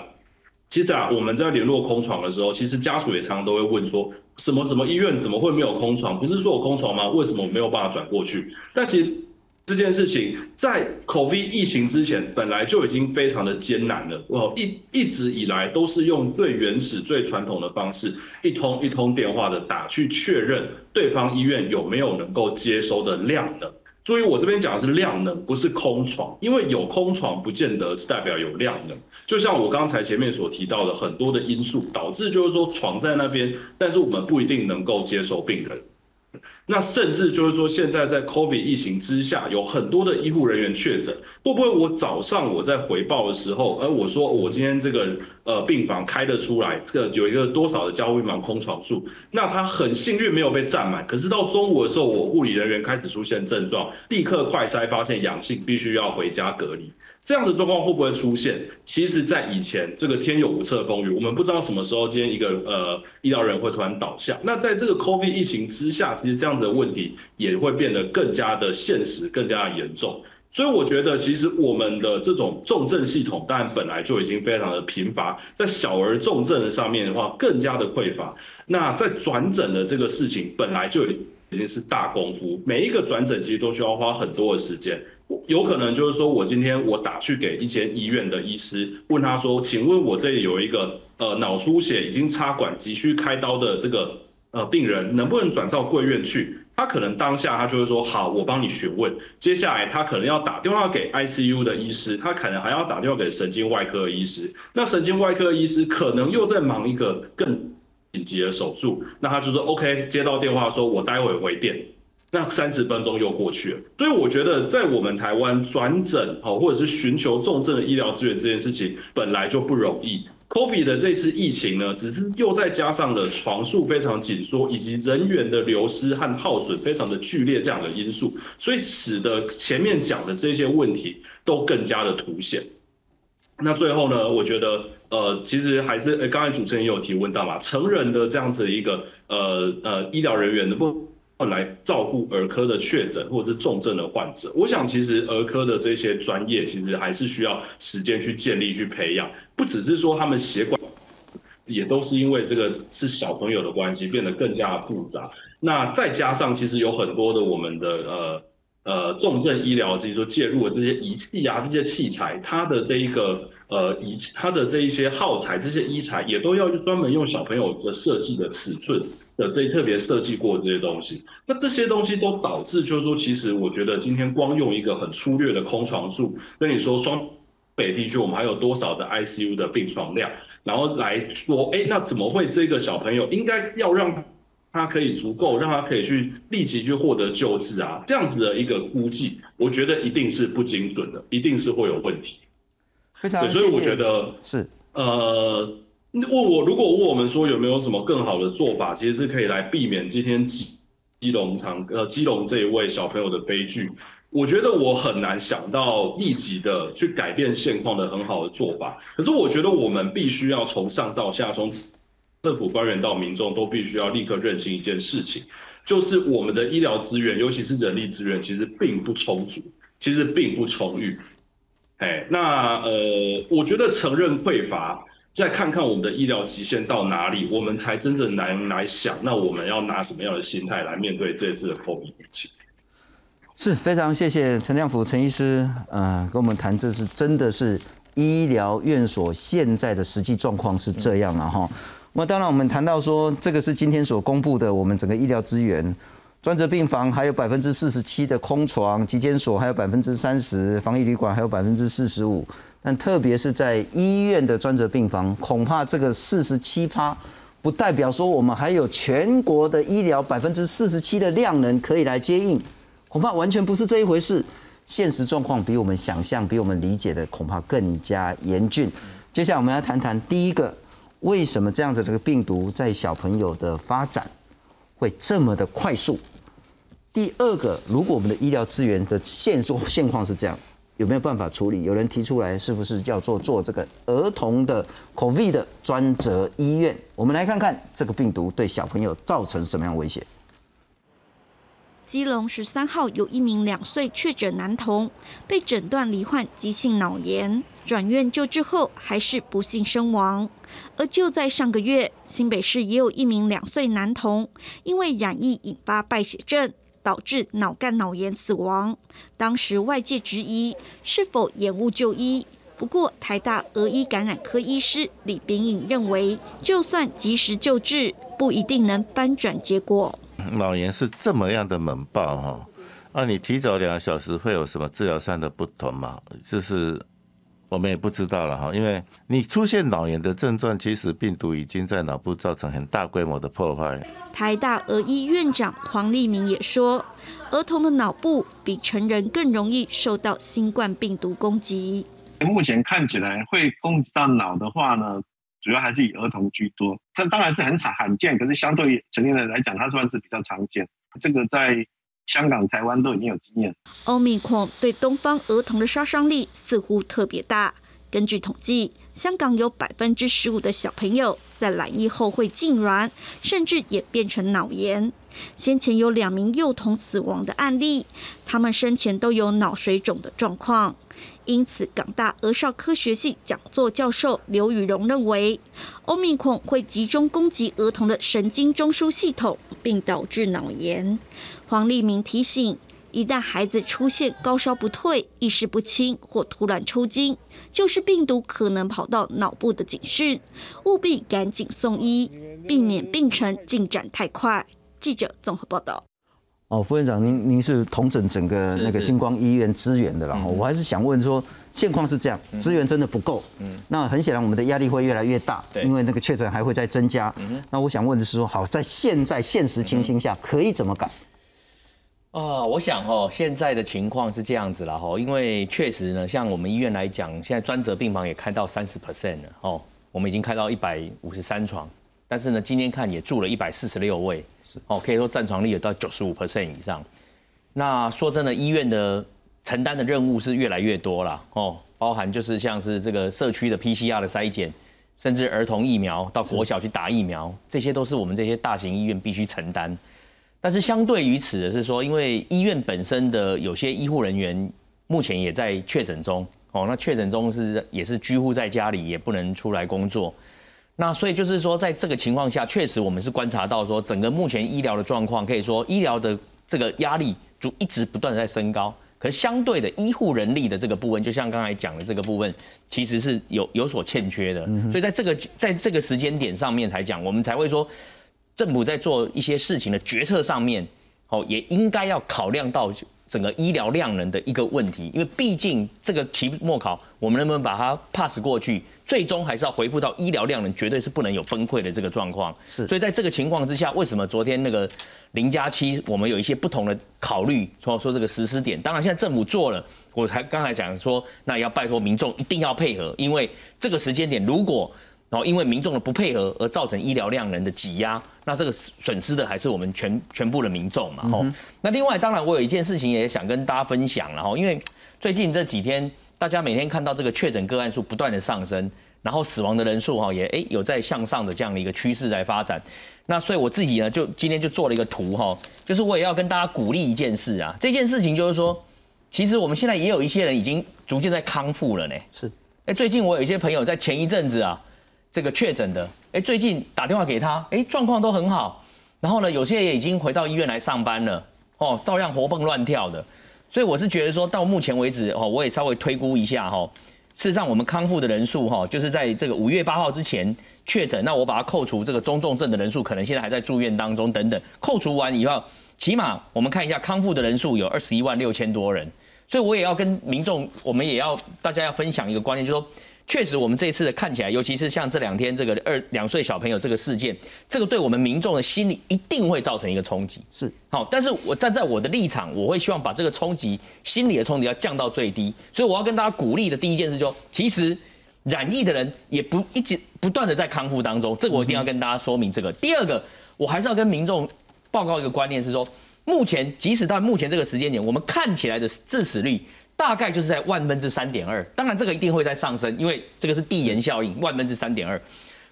其实啊，我们在联络空床的时候，其实家属也常常都会问说，什么什么医院怎么会没有空床？不是说有空床吗？为什么没有办法转过去？但其实这件事情在 COVID 疫情之前，本来就已经非常的艰难了。哦，一一直以来都是用最原始、最传统的方式，一通一通电话的打去确认对方医院有没有能够接收的量的。所以，我这边讲的是量能，不是空床，因为有空床不见得是代表有量能。就像我刚才前面所提到的，很多的因素导致，就是说床在那边，但是我们不一定能够接受病人。那甚至就是说，现在在 COVID 疫情之下，有很多的医护人员确诊，会不会我早上我在回报的时候，而我说我今天这个呃病房开得出来，这个有一个多少的交护病房空床数，那他很幸运没有被占满，可是到中午的时候，我护理人员开始出现症状，立刻快筛发现阳性，必须要回家隔离。这样的状况会不会出现？其实，在以前这个天有不测风云，我们不知道什么时候今天一个呃医疗人会突然倒下。那在这个 COVID 疫情之下，其实这样的问题也会变得更加的现实，更加的严重。所以我觉得，其实我们的这种重症系统，当然本来就已经非常的贫乏，在小儿重症的上面的话，更加的匮乏。那在转诊的这个事情，本来就已经是大功夫，每一个转诊其实都需要花很多的时间。有可能就是说，我今天我打去给一间医院的医师，问他说，请问我这里有一个呃脑出血，已经插管，急需开刀的这个呃病人，能不能转到贵院去？他可能当下他就会说，好，我帮你询问。接下来他可能要打电话给 ICU 的医师，他可能还要打电话给神经外科医师。那神经外科医师可能又在忙一个更紧急的手术，那他就说 OK，接到电话说，我待会回电。那三十分钟又过去了，所以我觉得在我们台湾转诊哦，或者是寻求重症的医疗资源这件事情本来就不容易。COVID 的这次疫情呢，只是又再加上了床数非常紧缩，以及人员的流失和耗损非常的剧烈这样的因素，所以使得前面讲的这些问题都更加的凸显。那最后呢，我觉得呃，其实还是呃，刚才主持人也有提问到嘛，成人的这样子一个呃呃医疗人员的不。来照顾儿科的确诊或者是重症的患者，我想其实儿科的这些专业其实还是需要时间去建立、去培养，不只是说他们血管，也都是因为这个是小朋友的关系变得更加复杂。那再加上其实有很多的我们的呃呃重症医疗，就是说介入的这些仪器啊、这些器材，它的这一个呃仪器它的这一些耗材、这些医材也都要专门用小朋友的设计的尺寸。的这特别设计过这些东西，那这些东西都导致，就是说，其实我觉得今天光用一个很粗略的空床数，跟你说双北地区我们还有多少的 ICU 的病床量，然后来说，哎，那怎么会这个小朋友应该要让他可以足够，让他可以去立即去获得救治啊？这样子的一个估计，我觉得一定是不精准的，一定是会有问题。非常，所以我觉得是呃。问我，如果问我们说有没有什么更好的做法，其实是可以来避免今天基基隆长呃基隆这一位小朋友的悲剧。我觉得我很难想到立即的去改变现况的很好的做法。可是我觉得我们必须要从上到下，从政府官员到民众都必须要立刻认清一件事情，就是我们的医疗资源，尤其是人力资源，其实并不充足，其实并不充裕。哎，那呃，我觉得承认匮乏。再看看我们的医疗极限到哪里，我们才真正难来想，那我们要拿什么样的心态来面对这次的 COVID 疫情？是非常谢谢陈亮福陈医师，呃，跟我们谈，这是真的是医疗院所现在的实际状况是这样了哈。那当然，我们谈到说，这个是今天所公布的，我们整个医疗资源，专责病房还有百分之四十七的空床，急诊所还有百分之三十，防疫旅馆还有百分之四十五。但特别是在医院的专责病房，恐怕这个四十七趴，不代表说我们还有全国的医疗百分之四十七的量能可以来接应，恐怕完全不是这一回事。现实状况比我们想象、比我们理解的恐怕更加严峻。接下来我们来谈谈第一个，为什么这样子这个病毒在小朋友的发展会这么的快速？第二个，如果我们的医疗资源的现状现况是这样，有没有办法处理？有人提出来，是不是要做做这个儿童的 COVID 的专责医院？我们来看看这个病毒对小朋友造成什么样威胁。基隆十三号有一名两岁确诊男童被诊断罹患急性脑炎，转院救治后还是不幸身亡。而就在上个月，新北市也有一名两岁男童因为染疫引发败血症，导致脑干脑炎死亡。当时外界质疑是否延误就医，不过台大俄医感染科医师李炳颖认为，就算及时救治，不一定能翻转结果。脑炎是这么样的猛爆哈，啊，你提早两个小时会有什么治疗上的不同吗？就是我们也不知道了哈，因为你出现脑炎的症状，其实病毒已经在脑部造成很大规模的破坏。台大儿医院长黄立明也说，儿童的脑部比成人更容易受到新冠病毒攻击。目前看起来会攻击到脑的话呢？主要还是以儿童居多，这当然是很少罕见，可是相对于成年人来讲，它算是比较常见。这个在香港、台湾都已经有经验。欧米克对东方儿童的杀伤力似乎特别大。根据统计，香港有百分之十五的小朋友在染疫后会痉挛，甚至演变成脑炎。先前有两名幼童死亡的案例，他们生前都有脑水肿的状况。因此，港大儿少科学系讲座教授刘宇荣认为，欧密孔会集中攻击儿童的神经中枢系统，并导致脑炎。黄立明提醒，一旦孩子出现高烧不退、意识不清或突然抽筋，就是病毒可能跑到脑部的警讯，务必赶紧送医，避免病程进展太快。记者综合报道。哦，副院长，您您是统整整个那个星光医院资源的啦，我还是想问说，现况是这样，资源真的不够，嗯，那很显然我们的压力会越来越大，对，因为那个确诊还会再增加，嗯，那我想问的是说，好，在现在现实情形下可以怎么改？啊，我想哦，现在的情况是这样子了哈，因为确实呢，像我们医院来讲，现在专责病房也开到三十 percent 了哦，我们已经开到一百五十三床，但是呢，今天看也住了一百四十六位。哦，可以说占床率有到九十五 percent 以上。那说真的，医院的承担的任务是越来越多了哦，包含就是像是这个社区的 PCR 的筛检，甚至儿童疫苗到国小去打疫苗，这些都是我们这些大型医院必须承担。但是相对于此的是说，因为医院本身的有些医护人员目前也在确诊中哦，那确诊中是也是居户在家里，也不能出来工作。那所以就是说，在这个情况下，确实我们是观察到说，整个目前医疗的状况，可以说医疗的这个压力就一直不断的在升高。可是相对的，医护人力的这个部分，就像刚才讲的这个部分，其实是有有所欠缺的。所以在这个在这个时间点上面才讲，我们才会说，政府在做一些事情的决策上面，哦，也应该要考量到。整个医疗量能的一个问题，因为毕竟这个期末考，我们能不能把它 pass 过去，最终还是要回复到医疗量能绝对是不能有崩溃的这个状况。是，所以在这个情况之下，为什么昨天那个零加七，我们有一些不同的考虑，说说这个实施点。当然，现在政府做了，我才刚才讲说，那要拜托民众一定要配合，因为这个时间点如果。然后因为民众的不配合而造成医疗量人的挤压，那这个损失的还是我们全全部的民众嘛。吼，那另外当然我有一件事情也想跟大家分享了吼，因为最近这几天大家每天看到这个确诊个案数不断的上升，然后死亡的人数哈也哎有在向上的这样的一个趋势在发展。那所以我自己呢就今天就做了一个图哈，就是我也要跟大家鼓励一件事啊，这件事情就是说，其实我们现在也有一些人已经逐渐在康复了呢。是，哎，最近我有一些朋友在前一阵子啊。这个确诊的，哎，最近打电话给他，哎，状况都很好。然后呢，有些也已经回到医院来上班了，哦，照样活蹦乱跳的。所以我是觉得说到目前为止，哦，我也稍微推估一下，哈，事实上我们康复的人数，哈，就是在这个五月八号之前确诊，那我把它扣除这个中重症的人数，可能现在还在住院当中等等，扣除完以后，起码我们看一下康复的人数有二十一万六千多人。所以我也要跟民众，我们也要大家要分享一个观念，就是说。确实我们这一次的看起来，尤其是像这两天这个二两岁小朋友这个事件，这个对我们民众的心理一定会造成一个冲击。是好，但是我站在我的立场，我会希望把这个冲击心理的冲击要降到最低。所以我要跟大家鼓励的第一件事就，其实染疫的人也不一直不断的在康复当中，这个我一定要跟大家说明这个。第二个，我还是要跟民众报告一个观念是说，目前即使到目前这个时间点，我们看起来的致死率。大概就是在万分之三点二，当然这个一定会在上升，因为这个是递延效应，万分之三点二。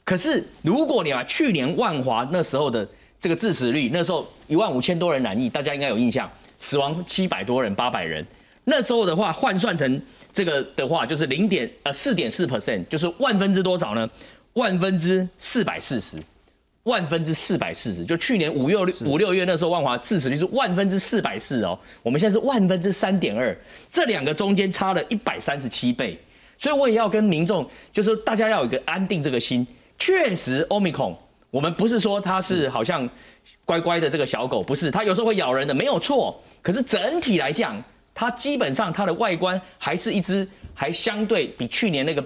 可是如果你把去年万华那时候的这个致死率，那时候一万五千多人染疫，大家应该有印象，死亡七百多人，八百人，那时候的话换算成这个的话，就是零点呃四点四 percent，就是万分之多少呢？万分之四百四十。万分之四百四十，就去年五六五六月那时候，万华致死率是万分之四百四哦。我们现在是万分之三点二，这两个中间差了一百三十七倍。所以我也要跟民众，就是大家要有一个安定这个心。确实，欧米孔，我们不是说它是好像乖乖的这个小狗，不是，它有时候会咬人的，没有错。可是整体来讲，它基本上它的外观还是一只，还相对比去年那个。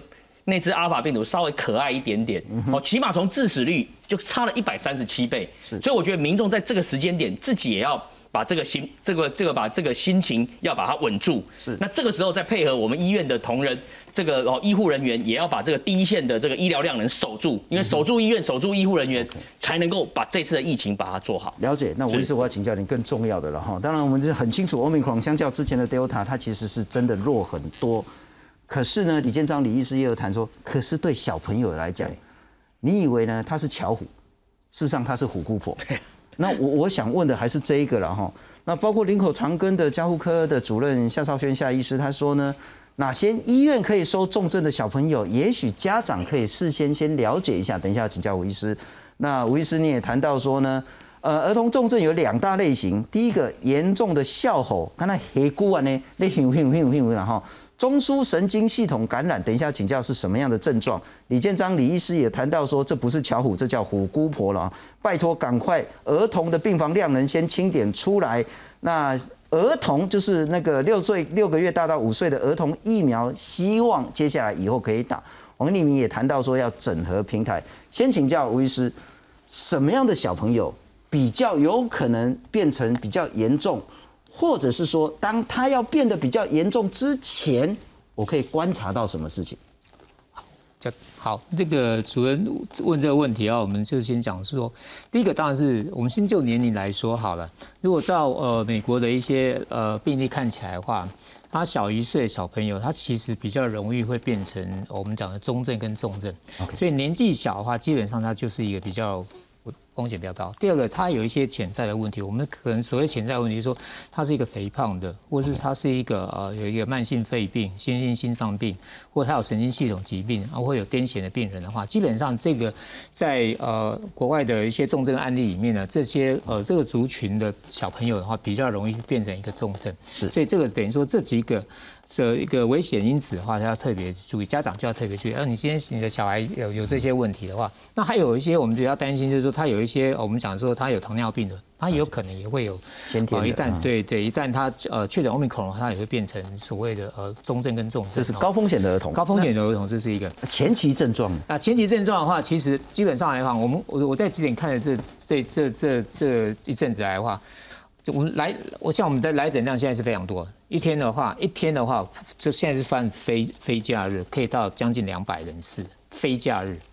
那只阿尔法病毒稍微可爱一点点，哦，起码从致死率就差了一百三十七倍，所以我觉得民众在这个时间点自己也要把这个心，这个这个把这个心情要把它稳住。是，那这个时候再配合我们医院的同仁，这个哦医护人员也要把这个第一线的这个医疗量能守住，因为守住医院、守住医护人员，才能够把这次的疫情把它做好。了解，那我意思我要请教您更重要的了哈。当然我们是很清楚，欧米克戎相较之前的 Delta，它其实是真的弱很多。可是呢，李建章李医师也有谈说，可是对小朋友来讲，你以为呢他是巧虎，事实上他是虎姑婆。那我我想问的还是这一个了哈。那包括林口长庚的加护科的主任夏少轩夏医师，他说呢，哪些医院可以收重症的小朋友？也许家长可以事先先了解一下。等一下请教吴医师。那吴医师你也谈到说呢，呃，儿童重症有两大类型，第一个严重的笑吼，刚才黑姑啊呢，那哼哼哼哼然后。中枢神经系统感染，等一下请教是什么样的症状？李建章李医师也谈到说，这不是巧虎，这叫虎姑婆了！拜托，赶快儿童的病房量能先清点出来。那儿童就是那个六岁六个月大到五岁的儿童疫苗，希望接下来以后可以打。王立明也谈到说要整合平台，先请教吴医师，什么样的小朋友比较有可能变成比较严重？或者是说，当他要变得比较严重之前，我可以观察到什么事情？好，这好，这个主任问这个问题啊，我们就先讲是说，第一个当然是我们先就年龄来说好了。如果照呃美国的一些呃病例看起来的话，他小一岁小朋友，他其实比较容易会变成我们讲的中症跟重症。所以年纪小的话，基本上他就是一个比较。风险比较高。第二个，它有一些潜在的问题。我们可能所谓潜在问题，是说它是一个肥胖的，或是它是一个呃有一个慢性肺病、先性心脏病，或它有神经系统疾病，啊，或有癫痫的病人的话，基本上这个在呃国外的一些重症案例里面呢，这些呃这个族群的小朋友的话，比较容易变成一个重症。是，所以这个等于说这几个。这一个危险因子的话，要特别注意，家长就要特别注意。而你今天你的小孩有有这些问题的话，那还有一些我们比较担心，就是说他有一些我们讲说他有糖尿病的，他有可能也会有先天一旦对对，一旦他呃确诊奥密克戎，他也会变成所谓的呃中症跟重症。这是高风险的儿童。高风险的儿童，这是一个前期症状。那前期症状的话，其实基本上来讲，我们我我在几点看的这这这这这一阵子来的话。我们来，我像我们的来诊量现在是非常多。一天的话，一天的话，就现在是犯非非假日，可以到将近两百人次。非假日，我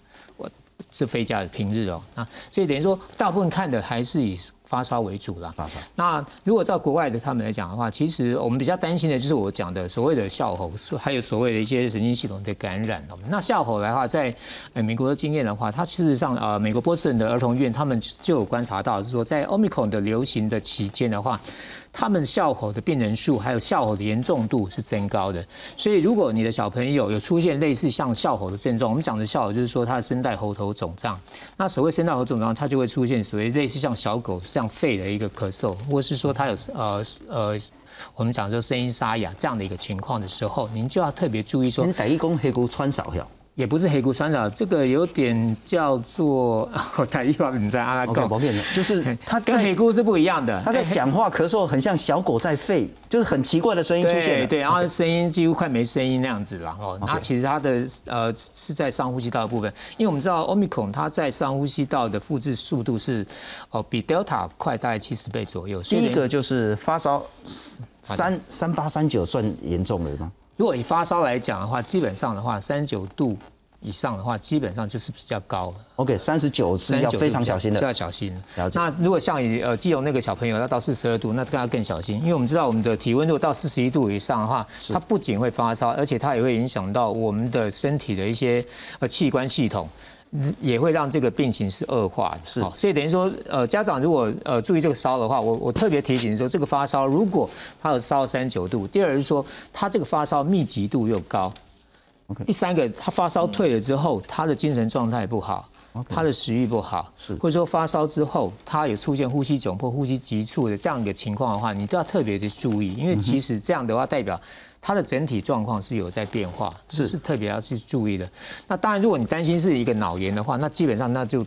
是非假日平日哦啊，所以等于说，大部分看的还是以。发烧为主啦。发烧。那如果在国外的他们来讲的话，其实我们比较担心的就是我讲的所谓的笑吼，还有所谓的一些神经系统的感染哦。那笑吼的话，在呃美国的经验的话，它事实上呃美国波士顿的儿童医院他们就有观察到，是说在奥密克戎的流行的期间的话。他们笑吼的病人数还有笑吼的严重度是增高的，所以如果你的小朋友有出现类似像笑吼的症状，我们讲的笑吼就是说他的声带喉头肿胀，那所谓声带喉肿胀，它就会出现所谓类似像小狗这样肺的一个咳嗽，或是说他有呃呃，我们讲说声音沙哑这样的一个情况的时候，您就要特别注意说，也不是黑骨酸扰，这个有点叫做 <laughs> 我台语话你在阿拉狗，就是 <laughs> 他跟黑菇是不一样的。他在 <laughs> 讲话咳嗽，很像小狗在吠，就是很奇怪的声音出现。对对，然后声音几乎快没声音那样子了哦。那其实它的呃是在上呼吸道的部分，因为我们知道 Omicron 它在上呼吸道的复制速度是哦比 Delta 快大概七十倍左右。第一个就是发烧三三八三九算严重了吗？如果以发烧来讲的话，基本上的话，三十九度以上的话，基本上就是比较高了。OK，三十九是要非常小心的，要小心。那如果像以呃基隆那个小朋友要到四十二度，那更要更小心，因为我们知道我们的体温如果到四十一度以上的话，它不仅会发烧，而且它也会影响到我们的身体的一些呃器官系统。也会让这个病情是恶化的，是，所以等于说，呃，家长如果呃注意这个烧的话，我我特别提醒说，这个发烧如果他有烧三九度，第二是说他这个发烧密集度又高，OK，第三个他发烧退了之后，他的精神状态不好，他的食欲不好，是，或者说发烧之后他有出现呼吸窘迫、呼吸急促的这样一个情况的话，你都要特别的注意，因为其实这样的话代表。它的整体状况是有在变化，是是特别要去注意的。那当然，如果你担心是一个脑炎的话，那基本上那就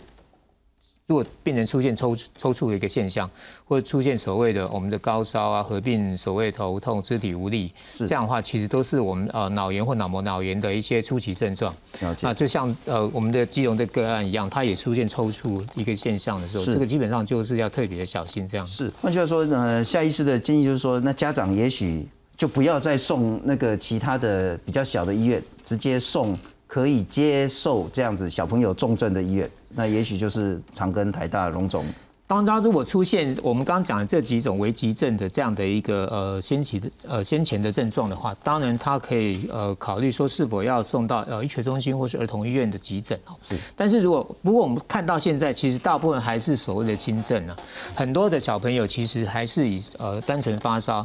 如果病人出现抽抽搐的一个现象，或者出现所谓的我们的高烧啊，合并所谓头痛、肢体无力，这样的话，其实都是我们呃脑炎或脑膜脑炎的一些初期症状。那就像呃我们的基隆的个案一样，它也出现抽搐一个现象的时候，这个基本上就是要特别的小心。这样是换句话说，呃，下医师的建议就是说，那家长也许。就不要再送那个其他的比较小的医院，直接送可以接受这样子小朋友重症的医院。那也许就是长庚、台大、荣总。当他如果出现我们刚刚讲的这几种危急症的这样的一个呃先期的呃先前的症状的话，当然他可以呃考虑说是否要送到呃医学中心或是儿童医院的急诊哦。是。但是如果不过我们看到现在其实大部分还是所谓的轻症啊，很多的小朋友其实还是以呃单纯发烧。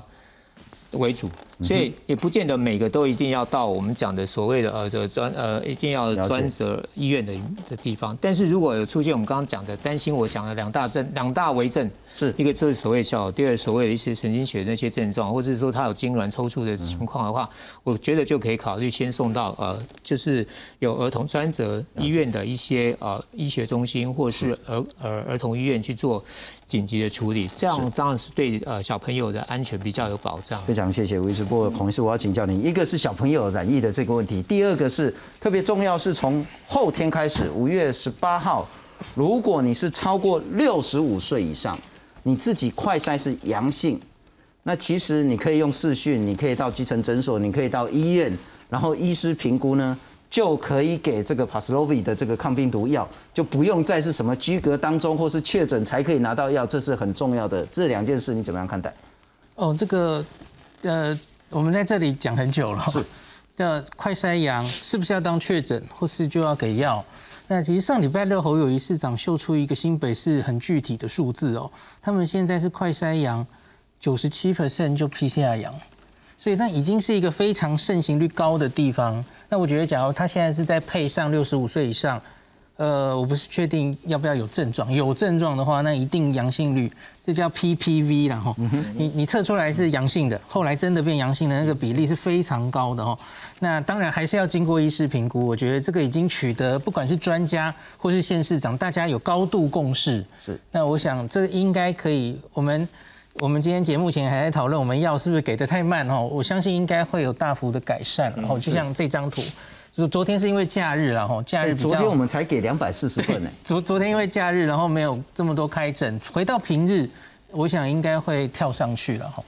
为主，所以也不见得每个都一定要到我们讲的所谓的呃这专呃一定要专责医院的的地方。但是如果有出现我们刚刚讲的担心，我讲的两大症两大为症，是一个就是所谓小，第二所谓的一些神经学那些症状，或者是说他有痉挛抽搐的情况的话，我觉得就可以考虑先送到呃就是有儿童专责医院的一些呃医学中心或是儿儿儿童医院去做紧急的处理，这样当然是对呃小朋友的安全比较有保障。非常谢谢吴医师。不过孔医师，我要请教你，一个是小朋友染疫的这个问题，第二个是特别重要，是从后天开始，五月十八号，如果你是超过六十五岁以上。你自己快筛是阳性，那其实你可以用视讯，你可以到基层诊所，你可以到医院，然后医师评估呢，就可以给这个 Paxlovid 的这个抗病毒药，就不用再是什么居隔当中或是确诊才可以拿到药，这是很重要的。这两件事你怎么样看待？哦，这个呃，我们在这里讲很久了，是，<laughs> 那快筛阳是不是要当确诊，或是就要给药？那其实上礼拜六侯友谊市长秀出一个新北市很具体的数字哦，他们现在是快筛阳九十七 percent 就 PCR 阳，所以那已经是一个非常盛行率高的地方。那我觉得，假如他现在是在配上六十五岁以上。呃，我不是确定要不要有症状，有症状的话，那一定阳性率，这叫 PPV 然后你你测出来是阳性的，后来真的变阳性的那个比例是非常高的哦。那当然还是要经过医师评估，我觉得这个已经取得不管是专家或是县市长，大家有高度共识。是，那我想这应该可以，我们我们今天节目前还在讨论我们药是不是给的太慢哦，我相信应该会有大幅的改善。然后就像这张图。就昨天是因为假日然后假日昨天我们才给两百四十份呢。<laughs> 昨昨天因为假日，然后没有这么多开诊，回到平日，我想应该会跳上去了哈。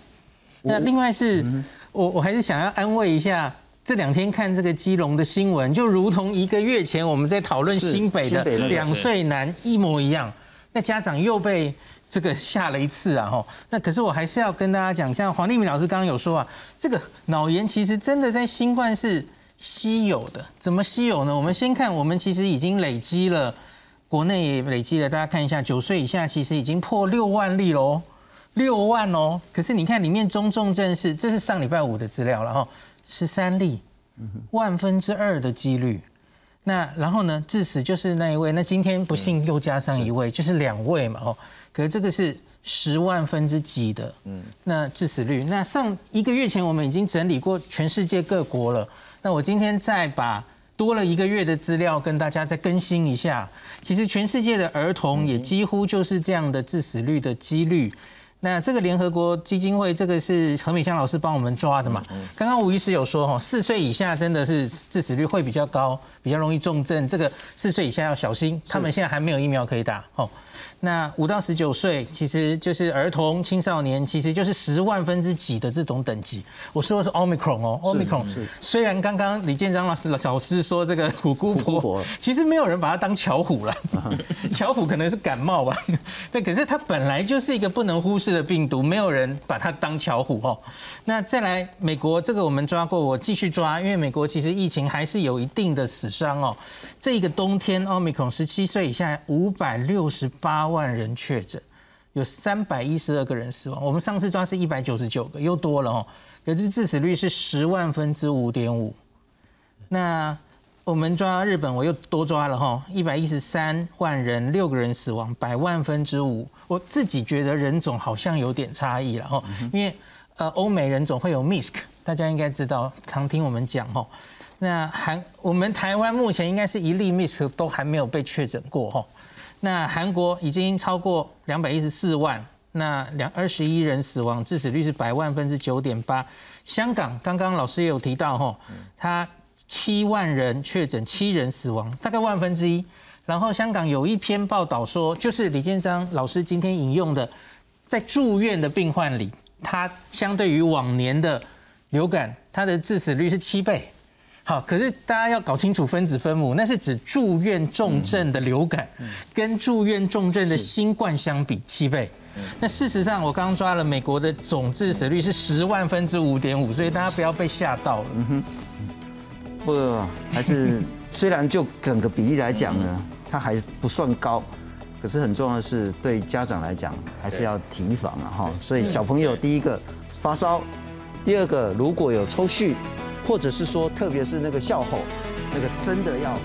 那另外是我我还是想要安慰一下，这两天看这个基隆的新闻，就如同一个月前我们在讨论新北的两岁男一模一样，那家长又被这个吓了一次啊哈。那可是我还是要跟大家讲，像黄立明老师刚刚有说啊，这个脑炎其实真的在新冠是。稀有的怎么稀有呢？我们先看，我们其实已经累积了，国内也累积了。大家看一下，九岁以下其实已经破六万例喽，六万哦。可是你看里面中重症是，这是上礼拜五的资料了哈，十三例，万分之二的几率。那然后呢，致死就是那一位，那今天不幸又加上一位，就是两位嘛哦。可是这个是十万分之几的，嗯，那致死率。那上一个月前我们已经整理过全世界各国了。那我今天再把多了一个月的资料跟大家再更新一下。其实全世界的儿童也几乎就是这样的致死率的几率。那这个联合国基金会，这个是何美香老师帮我们抓的嘛？刚刚吴医师有说哈，四岁以下真的是致死率会比较高，比较容易重症。这个四岁以下要小心，他们现在还没有疫苗可以打哦。那五到十九岁，其实就是儿童、青少年，其实就是十万分之几的这种等级。我说的是 omicron 哦，omicron。虽然刚刚李建章老师老师说这个虎姑婆，其实没有人把它当巧虎了，<laughs> 巧虎可能是感冒吧。对可是它本来就是一个不能忽视的病毒，没有人把它当巧虎哦。那再来美国这个我们抓过，我继续抓，因为美国其实疫情还是有一定的死伤哦。这一个冬天，omicron 十七岁以下五百六十八万人确诊，有三百一十二个人死亡。我们上次抓是一百九十九个，又多了哦。可是致死率是十万分之五点五。那我们抓日本，我又多抓了哈，一百一十三万人，六个人死亡，百万分之五。我自己觉得人种好像有点差异了哈，因为呃欧美人种会有 misk，大家应该知道，常听我们讲哈。那韩我们台湾目前应该是一例 miss 都还没有被确诊过哈。那韩国已经超过两百一十四万，那两二十一人死亡，致死率是百万分之九点八。香港刚刚老师也有提到哈，他七万人确诊，七人死亡，大概万分之一。然后香港有一篇报道说，就是李建章老师今天引用的，在住院的病患里，他相对于往年的流感，他的致死率是七倍。好，可是大家要搞清楚分子分母，那是指住院重症的流感，跟住院重症的新冠相比七倍。那事实上，我刚刚抓了美国的总致死率是十万分之五点五，所以大家不要被吓到了。嗯哼，不，还是虽然就整个比例来讲呢，它还不算高，可是很重要的是对家长来讲还是要提防啊哈。所以小朋友第一个发烧，第二个如果有抽搐。或者是说，特别是那个笑吼，那个真的要。